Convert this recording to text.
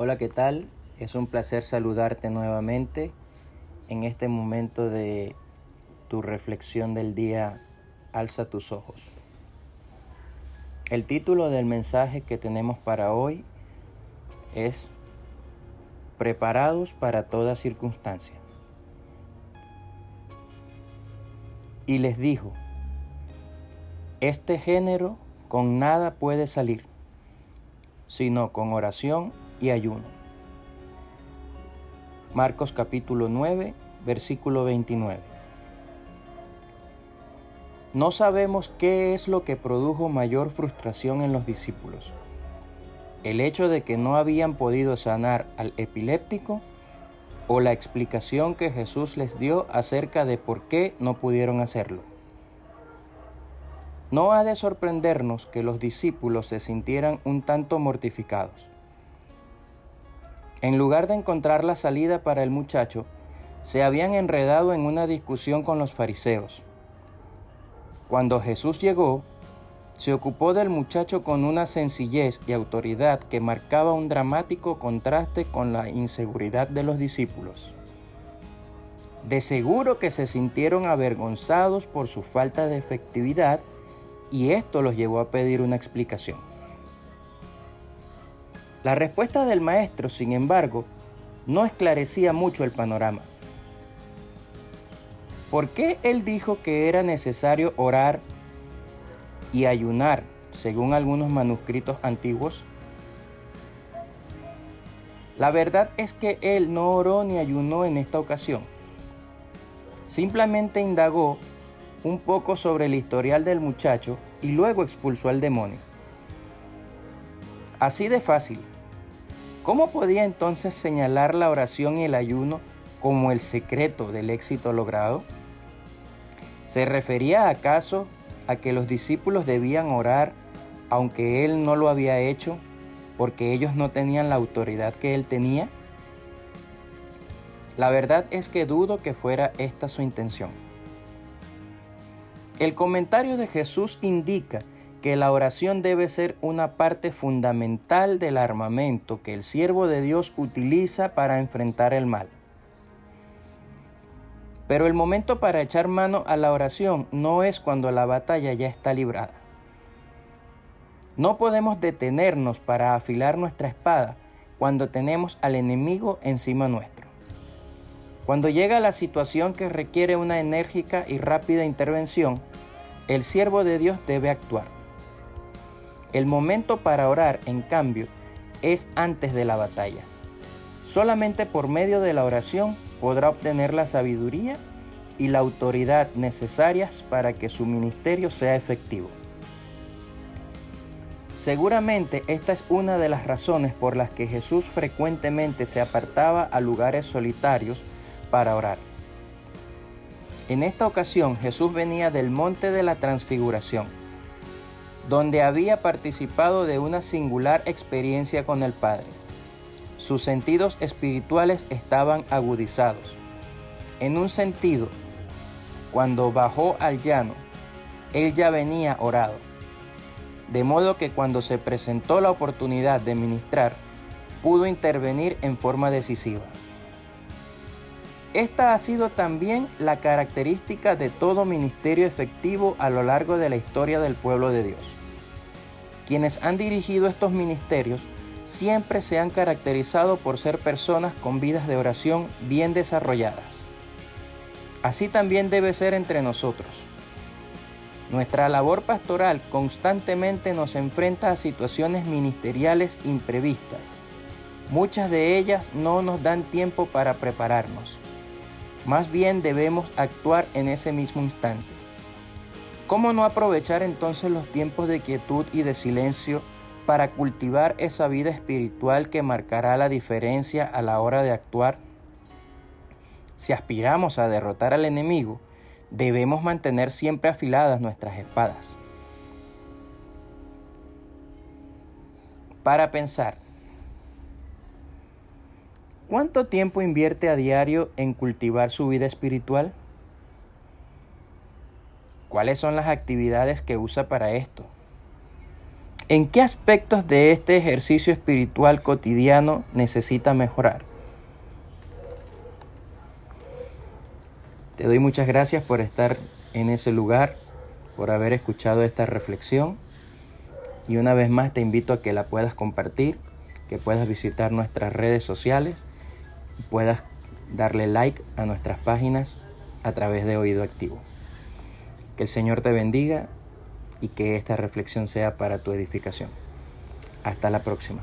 Hola, ¿qué tal? Es un placer saludarte nuevamente en este momento de tu reflexión del día Alza tus ojos. El título del mensaje que tenemos para hoy es Preparados para toda circunstancia. Y les dijo, este género con nada puede salir, sino con oración y ayuno. Marcos capítulo 9, versículo 29. No sabemos qué es lo que produjo mayor frustración en los discípulos. El hecho de que no habían podido sanar al epiléptico o la explicación que Jesús les dio acerca de por qué no pudieron hacerlo. No ha de sorprendernos que los discípulos se sintieran un tanto mortificados. En lugar de encontrar la salida para el muchacho, se habían enredado en una discusión con los fariseos. Cuando Jesús llegó, se ocupó del muchacho con una sencillez y autoridad que marcaba un dramático contraste con la inseguridad de los discípulos. De seguro que se sintieron avergonzados por su falta de efectividad y esto los llevó a pedir una explicación. La respuesta del maestro, sin embargo, no esclarecía mucho el panorama. ¿Por qué él dijo que era necesario orar y ayunar, según algunos manuscritos antiguos? La verdad es que él no oró ni ayunó en esta ocasión. Simplemente indagó un poco sobre el historial del muchacho y luego expulsó al demonio. Así de fácil. ¿Cómo podía entonces señalar la oración y el ayuno como el secreto del éxito logrado? ¿Se refería acaso a que los discípulos debían orar aunque él no lo había hecho porque ellos no tenían la autoridad que él tenía? La verdad es que dudo que fuera esta su intención. El comentario de Jesús indica que la oración debe ser una parte fundamental del armamento que el siervo de Dios utiliza para enfrentar el mal. Pero el momento para echar mano a la oración no es cuando la batalla ya está librada. No podemos detenernos para afilar nuestra espada cuando tenemos al enemigo encima nuestro. Cuando llega la situación que requiere una enérgica y rápida intervención, el siervo de Dios debe actuar. El momento para orar, en cambio, es antes de la batalla. Solamente por medio de la oración podrá obtener la sabiduría y la autoridad necesarias para que su ministerio sea efectivo. Seguramente esta es una de las razones por las que Jesús frecuentemente se apartaba a lugares solitarios para orar. En esta ocasión Jesús venía del monte de la transfiguración donde había participado de una singular experiencia con el Padre. Sus sentidos espirituales estaban agudizados. En un sentido, cuando bajó al llano, él ya venía orado. De modo que cuando se presentó la oportunidad de ministrar, pudo intervenir en forma decisiva. Esta ha sido también la característica de todo ministerio efectivo a lo largo de la historia del pueblo de Dios. Quienes han dirigido estos ministerios siempre se han caracterizado por ser personas con vidas de oración bien desarrolladas. Así también debe ser entre nosotros. Nuestra labor pastoral constantemente nos enfrenta a situaciones ministeriales imprevistas. Muchas de ellas no nos dan tiempo para prepararnos. Más bien debemos actuar en ese mismo instante. ¿Cómo no aprovechar entonces los tiempos de quietud y de silencio para cultivar esa vida espiritual que marcará la diferencia a la hora de actuar? Si aspiramos a derrotar al enemigo, debemos mantener siempre afiladas nuestras espadas. Para pensar, ¿cuánto tiempo invierte a diario en cultivar su vida espiritual? ¿Cuáles son las actividades que usa para esto? ¿En qué aspectos de este ejercicio espiritual cotidiano necesita mejorar? Te doy muchas gracias por estar en ese lugar, por haber escuchado esta reflexión y una vez más te invito a que la puedas compartir, que puedas visitar nuestras redes sociales puedas darle like a nuestras páginas a través de Oído Activo. Que el Señor te bendiga y que esta reflexión sea para tu edificación. Hasta la próxima.